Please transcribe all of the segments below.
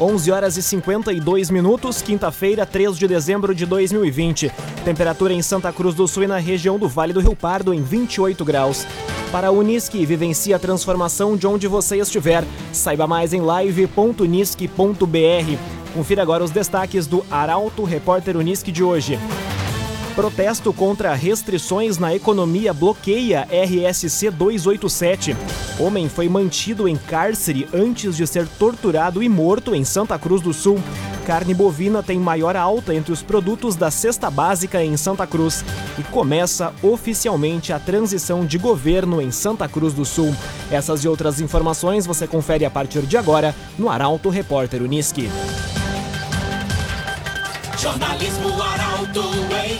11 horas e 52 minutos, quinta-feira, 3 de dezembro de 2020. Temperatura em Santa Cruz do Sul e na região do Vale do Rio Pardo em 28 graus. Para a Unisque, vivencie a transformação de onde você estiver. Saiba mais em live.unisque.br. Confira agora os destaques do Arauto Repórter Unisque de hoje. Protesto contra restrições na economia bloqueia RSC 287. Homem foi mantido em cárcere antes de ser torturado e morto em Santa Cruz do Sul. Carne bovina tem maior alta entre os produtos da cesta básica em Santa Cruz e começa oficialmente a transição de governo em Santa Cruz do Sul. Essas e outras informações você confere a partir de agora no Arauto Repórter Uniski. Jornalismo Arauto em.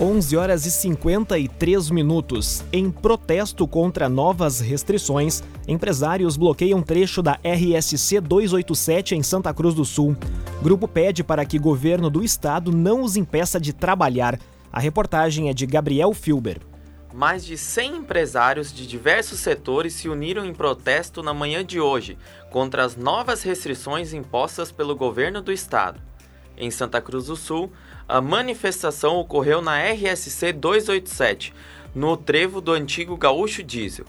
11 horas e 53 minutos. Em protesto contra novas restrições, empresários bloqueiam trecho da RSC 287 em Santa Cruz do Sul. Grupo pede para que governo do estado não os impeça de trabalhar. A reportagem é de Gabriel Filber. Mais de 100 empresários de diversos setores se uniram em protesto na manhã de hoje contra as novas restrições impostas pelo governo do estado. Em Santa Cruz do Sul, a manifestação ocorreu na RSC 287, no trevo do antigo Gaúcho Diesel.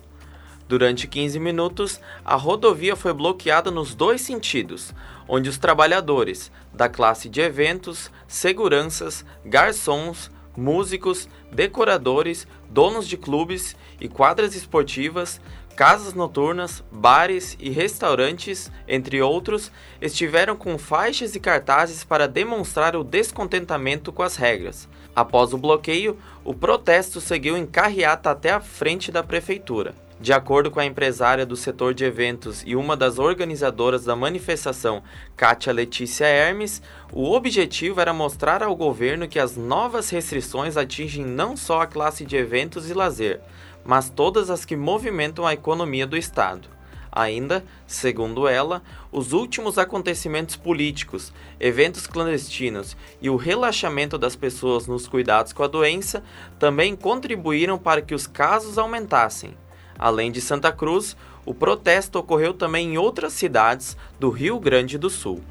Durante 15 minutos, a rodovia foi bloqueada nos dois sentidos, onde os trabalhadores da classe de eventos, seguranças, garçons, músicos, decoradores, donos de clubes e quadras esportivas Casas noturnas, bares e restaurantes, entre outros, estiveram com faixas e cartazes para demonstrar o descontentamento com as regras. Após o bloqueio, o protesto seguiu em carreata até a frente da prefeitura. De acordo com a empresária do setor de eventos e uma das organizadoras da manifestação, Kátia Letícia Hermes, o objetivo era mostrar ao governo que as novas restrições atingem não só a classe de eventos e lazer, mas todas as que movimentam a economia do Estado. Ainda, segundo ela, os últimos acontecimentos políticos, eventos clandestinos e o relaxamento das pessoas nos cuidados com a doença também contribuíram para que os casos aumentassem. Além de Santa Cruz, o protesto ocorreu também em outras cidades do Rio Grande do Sul.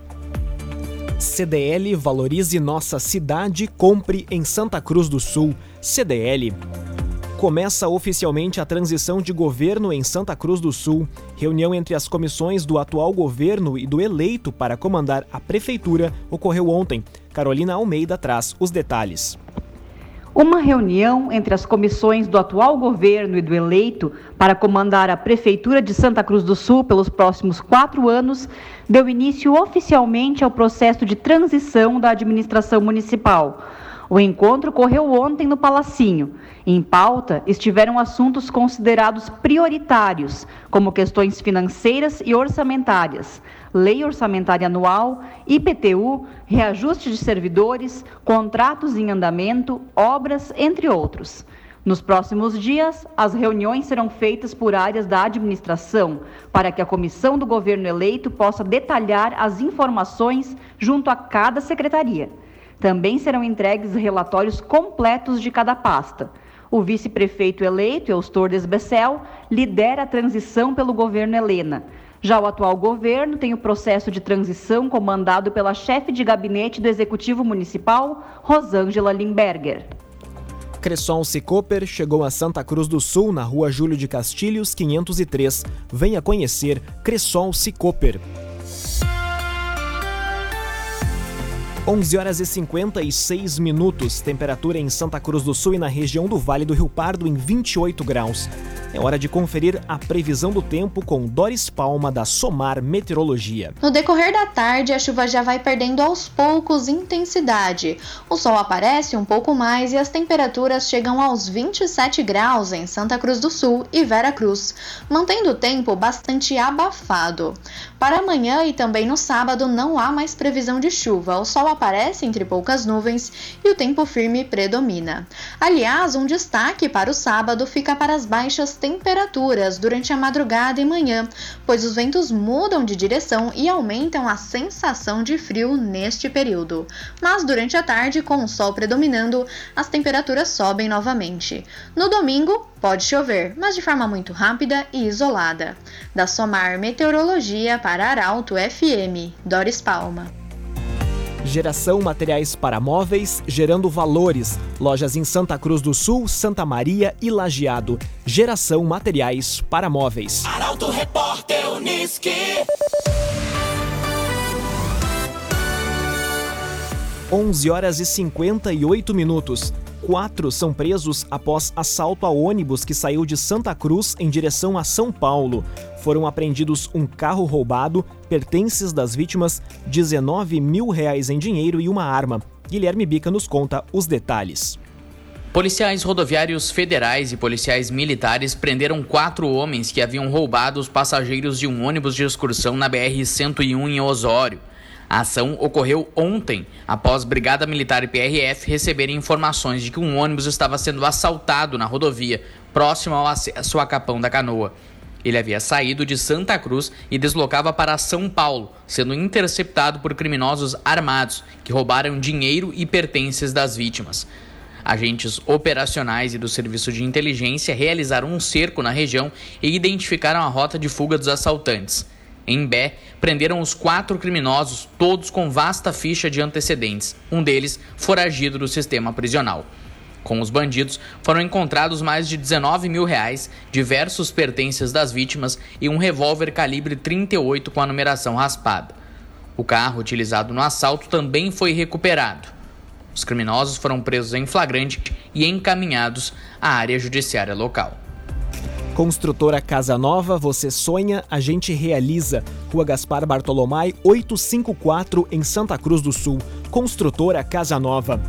CDL Valorize Nossa Cidade, compre em Santa Cruz do Sul. CDL Começa oficialmente a transição de governo em Santa Cruz do Sul. Reunião entre as comissões do atual governo e do eleito para comandar a prefeitura ocorreu ontem. Carolina Almeida traz os detalhes. Uma reunião entre as comissões do atual governo e do eleito para comandar a Prefeitura de Santa Cruz do Sul pelos próximos quatro anos deu início oficialmente ao processo de transição da administração municipal. O encontro ocorreu ontem no Palacinho. Em pauta estiveram assuntos considerados prioritários, como questões financeiras e orçamentárias, lei orçamentária anual, IPTU, reajuste de servidores, contratos em andamento, obras, entre outros. Nos próximos dias, as reuniões serão feitas por áreas da administração, para que a comissão do governo eleito possa detalhar as informações junto a cada secretaria. Também serão entregues relatórios completos de cada pasta. O vice-prefeito eleito, Eustor Desbecel, lidera a transição pelo governo Helena. Já o atual governo tem o processo de transição comandado pela chefe de gabinete do Executivo Municipal, Rosângela Limberger. Cresson Cicoper chegou a Santa Cruz do Sul, na rua Júlio de Castilhos, 503. Venha conhecer Cresson Cicoper. 11 horas e 56 minutos, temperatura em Santa Cruz do Sul e na região do Vale do Rio Pardo em 28 graus. É hora de conferir a previsão do tempo com Doris Palma da Somar Meteorologia. No decorrer da tarde, a chuva já vai perdendo aos poucos intensidade. O sol aparece um pouco mais e as temperaturas chegam aos 27 graus em Santa Cruz do Sul e Vera Cruz, mantendo o tempo bastante abafado. Para amanhã e também no sábado não há mais previsão de chuva. O sol aparece entre poucas nuvens e o tempo firme predomina. Aliás, um destaque para o sábado fica para as baixas temperaturas durante a madrugada e manhã, pois os ventos mudam de direção e aumentam a sensação de frio neste período. Mas durante a tarde, com o sol predominando, as temperaturas sobem novamente. No domingo, pode chover, mas de forma muito rápida e isolada. Da Somar Meteorologia para Arauto FM, Doris Palma. Geração Materiais para Móveis, gerando valores. Lojas em Santa Cruz do Sul, Santa Maria e Lajeado. Geração Materiais para Móveis. Arauto Repórter Uniski. 11 horas e 58 minutos. Quatro são presos após assalto a ônibus que saiu de Santa Cruz em direção a São Paulo. Foram apreendidos um carro roubado, pertences das vítimas, 19 mil reais em dinheiro e uma arma. Guilherme Bica nos conta os detalhes. Policiais rodoviários federais e policiais militares prenderam quatro homens que haviam roubado os passageiros de um ônibus de excursão na BR-101 em Osório. A ação ocorreu ontem, após Brigada Militar e PRF receberem informações de que um ônibus estava sendo assaltado na rodovia, próximo ao acesso a Capão da Canoa. Ele havia saído de Santa Cruz e deslocava para São Paulo, sendo interceptado por criminosos armados que roubaram dinheiro e pertences das vítimas. Agentes operacionais e do Serviço de Inteligência realizaram um cerco na região e identificaram a rota de fuga dos assaltantes. Em Bé, prenderam os quatro criminosos, todos com vasta ficha de antecedentes, um deles foragido do sistema prisional. Com os bandidos, foram encontrados mais de 19 mil reais, diversos pertences das vítimas e um revólver calibre 38 com a numeração raspada. O carro utilizado no assalto também foi recuperado. Os criminosos foram presos em flagrante e encaminhados à área judiciária local. Construtora Casa Nova, você sonha, a gente realiza. Rua Gaspar Bartolomai, 854, em Santa Cruz do Sul. Construtora Casa Nova.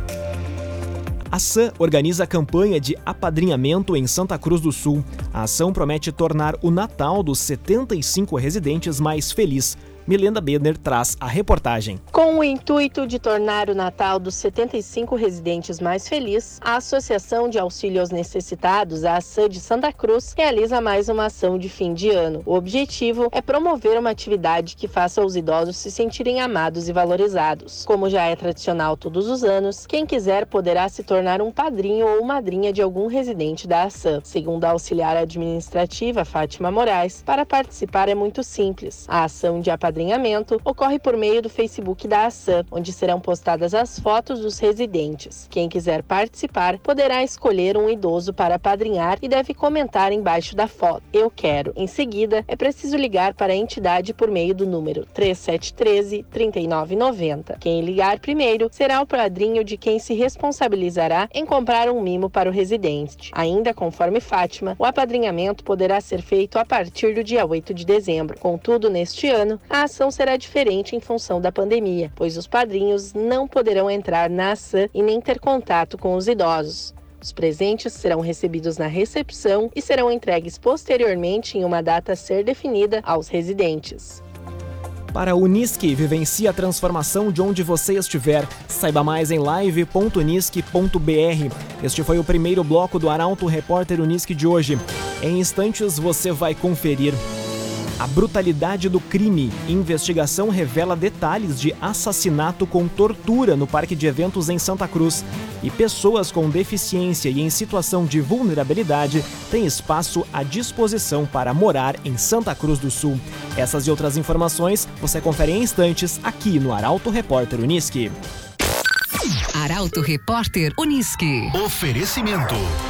A SAM organiza a campanha de apadrinhamento em Santa Cruz do Sul. A ação promete tornar o Natal dos 75 residentes mais feliz. Milenda Bedner traz a reportagem. Com o intuito de tornar o Natal dos 75 residentes mais feliz, a Associação de Auxílio aos Necessitados, a ASAN de Santa Cruz, realiza mais uma ação de fim de ano. O objetivo é promover uma atividade que faça os idosos se sentirem amados e valorizados. Como já é tradicional todos os anos, quem quiser poderá se tornar um padrinho ou madrinha de algum residente da ASAN. Segundo a auxiliar administrativa Fátima Moraes, para participar é muito simples. A ação de apadrinhamento apadrinhamento ocorre por meio do Facebook da Ação, onde serão postadas as fotos dos residentes. Quem quiser participar poderá escolher um idoso para apadrinhar e deve comentar embaixo da foto: Eu quero. Em seguida, é preciso ligar para a entidade por meio do número 3713 3990. Quem ligar primeiro será o padrinho de quem se responsabilizará em comprar um mimo para o residente. Ainda conforme Fátima, o apadrinhamento poderá ser feito a partir do dia 8 de dezembro. Contudo, neste ano, a ação será diferente em função da pandemia, pois os padrinhos não poderão entrar na ação e nem ter contato com os idosos. Os presentes serão recebidos na recepção e serão entregues posteriormente em uma data a ser definida aos residentes. Para a Unisque, vivencie a transformação de onde você estiver. Saiba mais em live.unisque.br. Este foi o primeiro bloco do Arauto Repórter Unisque de hoje. Em instantes você vai conferir. A brutalidade do crime. Investigação revela detalhes de assassinato com tortura no parque de eventos em Santa Cruz. E pessoas com deficiência e em situação de vulnerabilidade têm espaço à disposição para morar em Santa Cruz do Sul. Essas e outras informações você confere em instantes aqui no Arauto Repórter Uniski. Arauto Repórter Uniski. Oferecimento.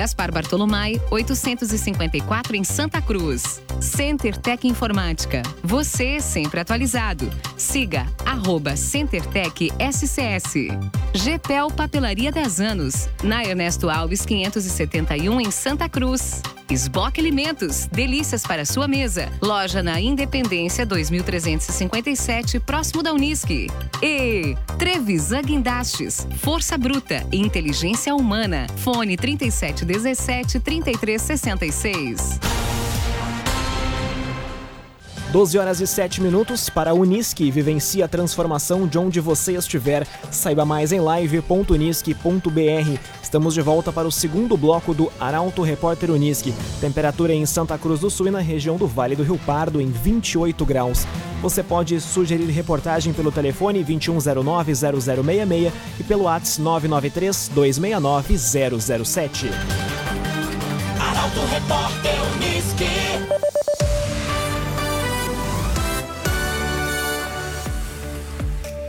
Gaspar Bartolomai, 854 em Santa Cruz. Center Tech Informática. Você sempre atualizado. Siga arroba CenterTech SCS. GPEL Papelaria 10 anos. Na Ernesto Alves 571 em Santa Cruz. Esboque Alimentos, delícias para sua mesa. Loja na Independência 2357, próximo da Unisque. E Trevisan Guindastes, Força Bruta e Inteligência Humana. Fone 3717 3366. 12 horas e 7 minutos para a Unisque. Vivencie a transformação de onde você estiver. Saiba mais em live.unisque.br. Estamos de volta para o segundo bloco do Arauto Repórter Unisque. Temperatura em Santa Cruz do Sul e na região do Vale do Rio Pardo em 28 graus. Você pode sugerir reportagem pelo telefone 2109-0066 e pelo WhatsApp 993-269-007. Arauto Repórter Unisque.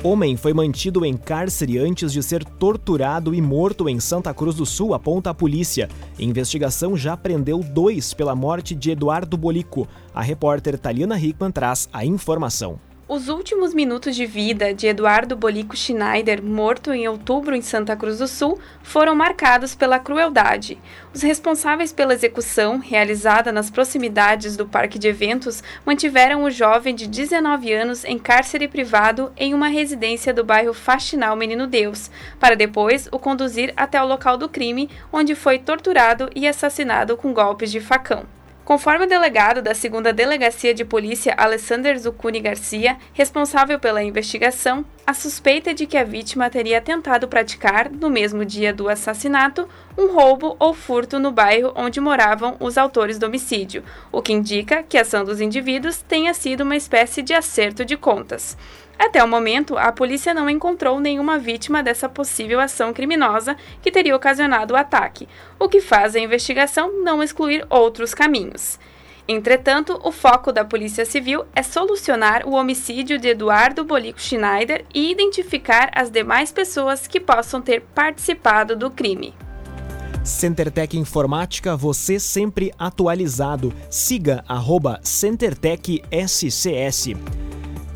Homem foi mantido em cárcere antes de ser torturado e morto em Santa Cruz do Sul, aponta a polícia. A investigação já prendeu dois pela morte de Eduardo Bolico. A repórter Taliana Hickman traz a informação. Os últimos minutos de vida de Eduardo Bolico Schneider, morto em outubro em Santa Cruz do Sul, foram marcados pela crueldade. Os responsáveis pela execução, realizada nas proximidades do parque de eventos, mantiveram o jovem de 19 anos em cárcere privado em uma residência do bairro Faxinal Menino Deus, para depois o conduzir até o local do crime, onde foi torturado e assassinado com golpes de facão. Conforme o delegado da segunda Delegacia de Polícia, Alessander Zucuni Garcia, responsável pela investigação, a suspeita é de que a vítima teria tentado praticar, no mesmo dia do assassinato, um roubo ou furto no bairro onde moravam os autores do homicídio, o que indica que a ação dos indivíduos tenha sido uma espécie de acerto de contas. Até o momento, a polícia não encontrou nenhuma vítima dessa possível ação criminosa que teria ocasionado o ataque, o que faz a investigação não excluir outros caminhos. Entretanto, o foco da Polícia Civil é solucionar o homicídio de Eduardo Bolico Schneider e identificar as demais pessoas que possam ter participado do crime. CenterTech Informática, você sempre atualizado. Siga arroba CenterTech SCS.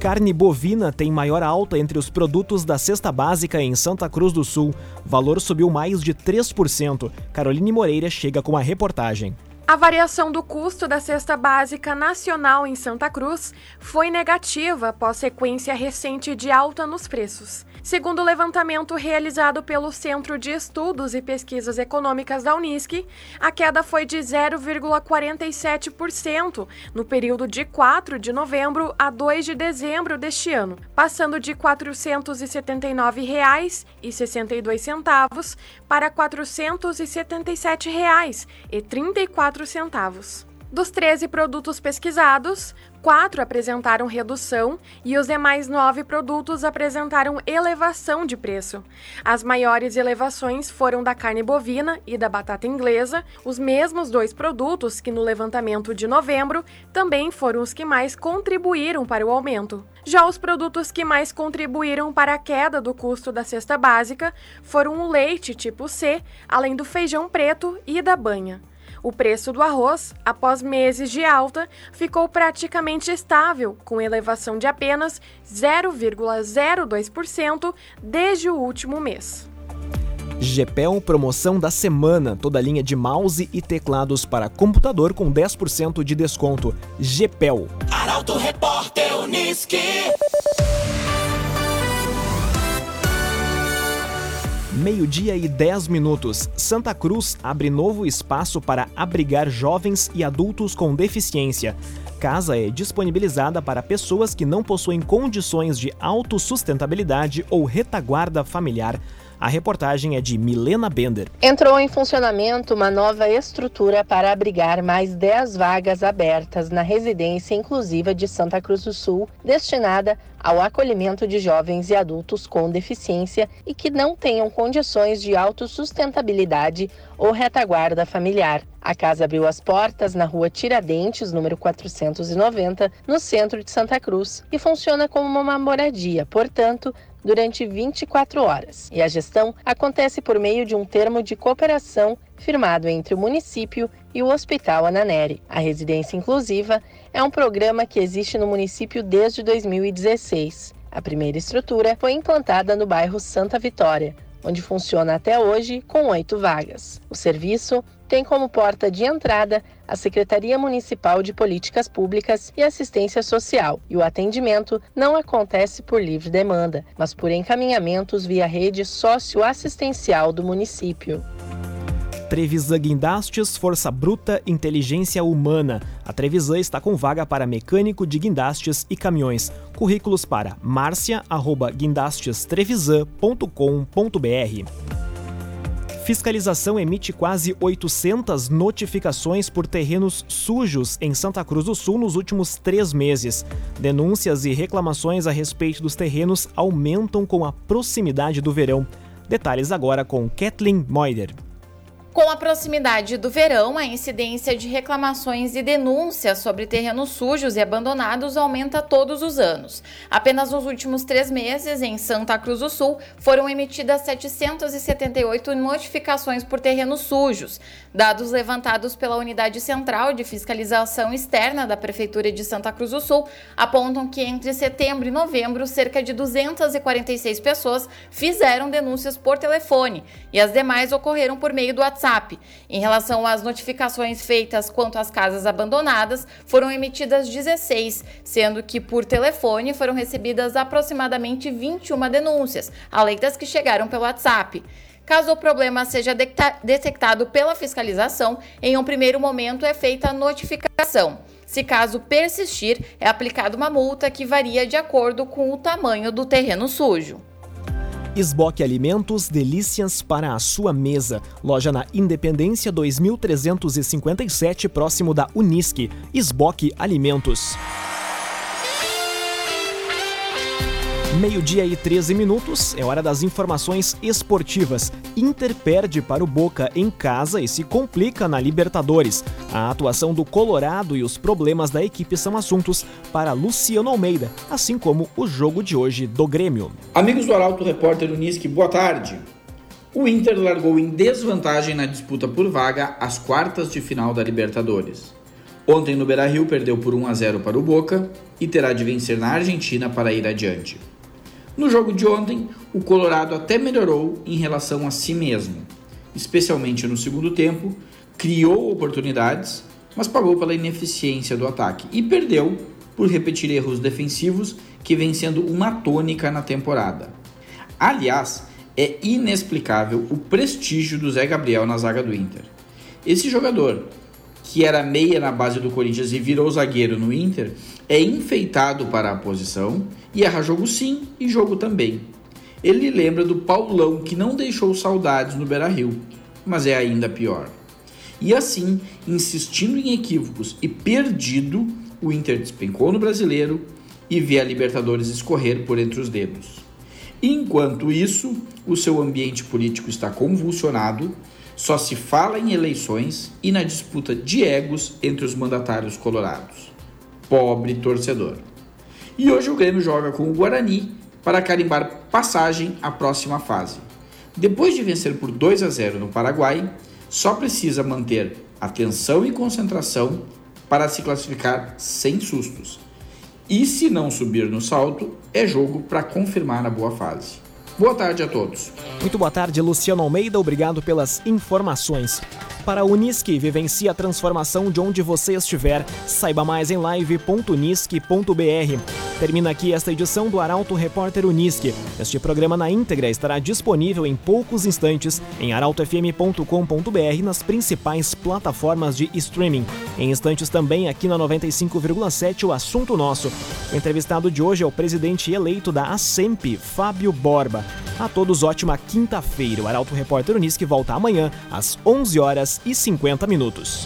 Carne bovina tem maior alta entre os produtos da cesta básica em Santa Cruz do Sul. Valor subiu mais de 3%. Caroline Moreira chega com a reportagem. A variação do custo da cesta básica nacional em Santa Cruz foi negativa após sequência recente de alta nos preços. Segundo o levantamento realizado pelo Centro de Estudos e Pesquisas Econômicas da Unisc, a queda foi de 0,47% no período de 4 de novembro a 2 de dezembro deste ano, passando de R$ 479,62 para R$ 477,34 centavos. Dos 13 produtos pesquisados, quatro apresentaram redução e os demais nove produtos apresentaram elevação de preço. As maiores elevações foram da carne bovina e da batata inglesa, os mesmos dois produtos que no levantamento de novembro também foram os que mais contribuíram para o aumento. Já os produtos que mais contribuíram para a queda do custo da cesta básica foram o leite tipo C, além do feijão preto e da banha. O preço do arroz, após meses de alta, ficou praticamente estável, com elevação de apenas 0,02% desde o último mês. GPEL promoção da semana, toda linha de mouse e teclados para computador com 10% de desconto. GPEL. Arauto Repórter Unisque. Meio-dia e 10 minutos. Santa Cruz abre novo espaço para abrigar jovens e adultos com deficiência. Casa é disponibilizada para pessoas que não possuem condições de autossustentabilidade ou retaguarda familiar. A reportagem é de Milena Bender. Entrou em funcionamento uma nova estrutura para abrigar mais 10 vagas abertas na residência inclusiva de Santa Cruz do Sul, destinada ao acolhimento de jovens e adultos com deficiência e que não tenham condições de autossustentabilidade ou retaguarda familiar. A casa abriu as portas na rua Tiradentes, número 490, no centro de Santa Cruz, e funciona como uma moradia, portanto, durante 24 horas. E a gestão acontece por meio de um termo de cooperação firmado entre o município e o Hospital Ananeri. A residência inclusiva é um programa que existe no município desde 2016. A primeira estrutura foi implantada no bairro Santa Vitória, onde funciona até hoje com oito vagas. O serviço tem como porta de entrada a Secretaria Municipal de Políticas Públicas e Assistência Social, e o atendimento não acontece por livre demanda, mas por encaminhamentos via rede socioassistencial do município. Trevisan Guindastes, Força Bruta, Inteligência Humana. A Trevisan está com vaga para mecânico de guindastes e caminhões. Currículos para marcia.guindastestrevisan.com.br. Fiscalização emite quase 800 notificações por terrenos sujos em Santa Cruz do Sul nos últimos três meses. Denúncias e reclamações a respeito dos terrenos aumentam com a proximidade do verão. Detalhes agora com Kathleen Moider. Com a proximidade do verão, a incidência de reclamações e denúncias sobre terrenos sujos e abandonados aumenta todos os anos. Apenas nos últimos três meses, em Santa Cruz do Sul, foram emitidas 778 notificações por terrenos sujos. Dados levantados pela Unidade Central de Fiscalização Externa da Prefeitura de Santa Cruz do Sul apontam que entre setembro e novembro, cerca de 246 pessoas fizeram denúncias por telefone e as demais ocorreram por meio do WhatsApp WhatsApp. Em relação às notificações feitas quanto às casas abandonadas, foram emitidas 16, sendo que por telefone foram recebidas aproximadamente 21 denúncias, além das que chegaram pelo WhatsApp. Caso o problema seja detectado pela fiscalização, em um primeiro momento é feita a notificação. Se caso persistir, é aplicada uma multa que varia de acordo com o tamanho do terreno sujo. Esboque Alimentos, delícias para a sua mesa. Loja na Independência 2357, próximo da Unisque. Esboque Alimentos. Meio-dia e 13 minutos, é hora das informações esportivas. Inter perde para o Boca em casa e se complica na Libertadores. A atuação do Colorado e os problemas da equipe são assuntos para Luciano Almeida, assim como o jogo de hoje do Grêmio. Amigos do Arauto Repórter Unisque, boa tarde. O Inter largou em desvantagem na disputa por vaga às quartas de final da Libertadores. Ontem no Beira-Rio perdeu por 1 a 0 para o Boca e terá de vencer na Argentina para ir adiante. No jogo de ontem, o Colorado até melhorou em relação a si mesmo, especialmente no segundo tempo, criou oportunidades, mas pagou pela ineficiência do ataque e perdeu por repetir erros defensivos que vem sendo uma tônica na temporada. Aliás, é inexplicável o prestígio do Zé Gabriel na zaga do Inter. Esse jogador, que era meia na base do Corinthians e virou zagueiro no Inter, é enfeitado para a posição e erra jogo sim e jogo também. Ele lembra do Paulão que não deixou saudades no Beira-Rio, mas é ainda pior. E assim, insistindo em equívocos e perdido, o Inter despencou no Brasileiro e vê a Libertadores escorrer por entre os dedos. Enquanto isso, o seu ambiente político está convulsionado, só se fala em eleições e na disputa de egos entre os mandatários colorados pobre torcedor. E hoje o Grêmio joga com o Guarani para carimbar passagem à próxima fase. Depois de vencer por 2 a 0 no Paraguai, só precisa manter atenção e concentração para se classificar sem sustos. E se não subir no salto, é jogo para confirmar a boa fase. Boa tarde a todos. Muito boa tarde, Luciano Almeida. Obrigado pelas informações. Para a Unisque, vivencie a transformação de onde você estiver. Saiba mais em live.unisque.br. Termina aqui esta edição do Arauto Repórter Unisque. Este programa na íntegra estará disponível em poucos instantes em arautofm.com.br nas principais plataformas de streaming. Em instantes também aqui na 95,7 o assunto nosso. O entrevistado de hoje é o presidente eleito da ASEMP, Fábio Borba. A todos ótima quinta-feira. O Arauto Repórter Unisque volta amanhã às 11 horas e 50 minutos.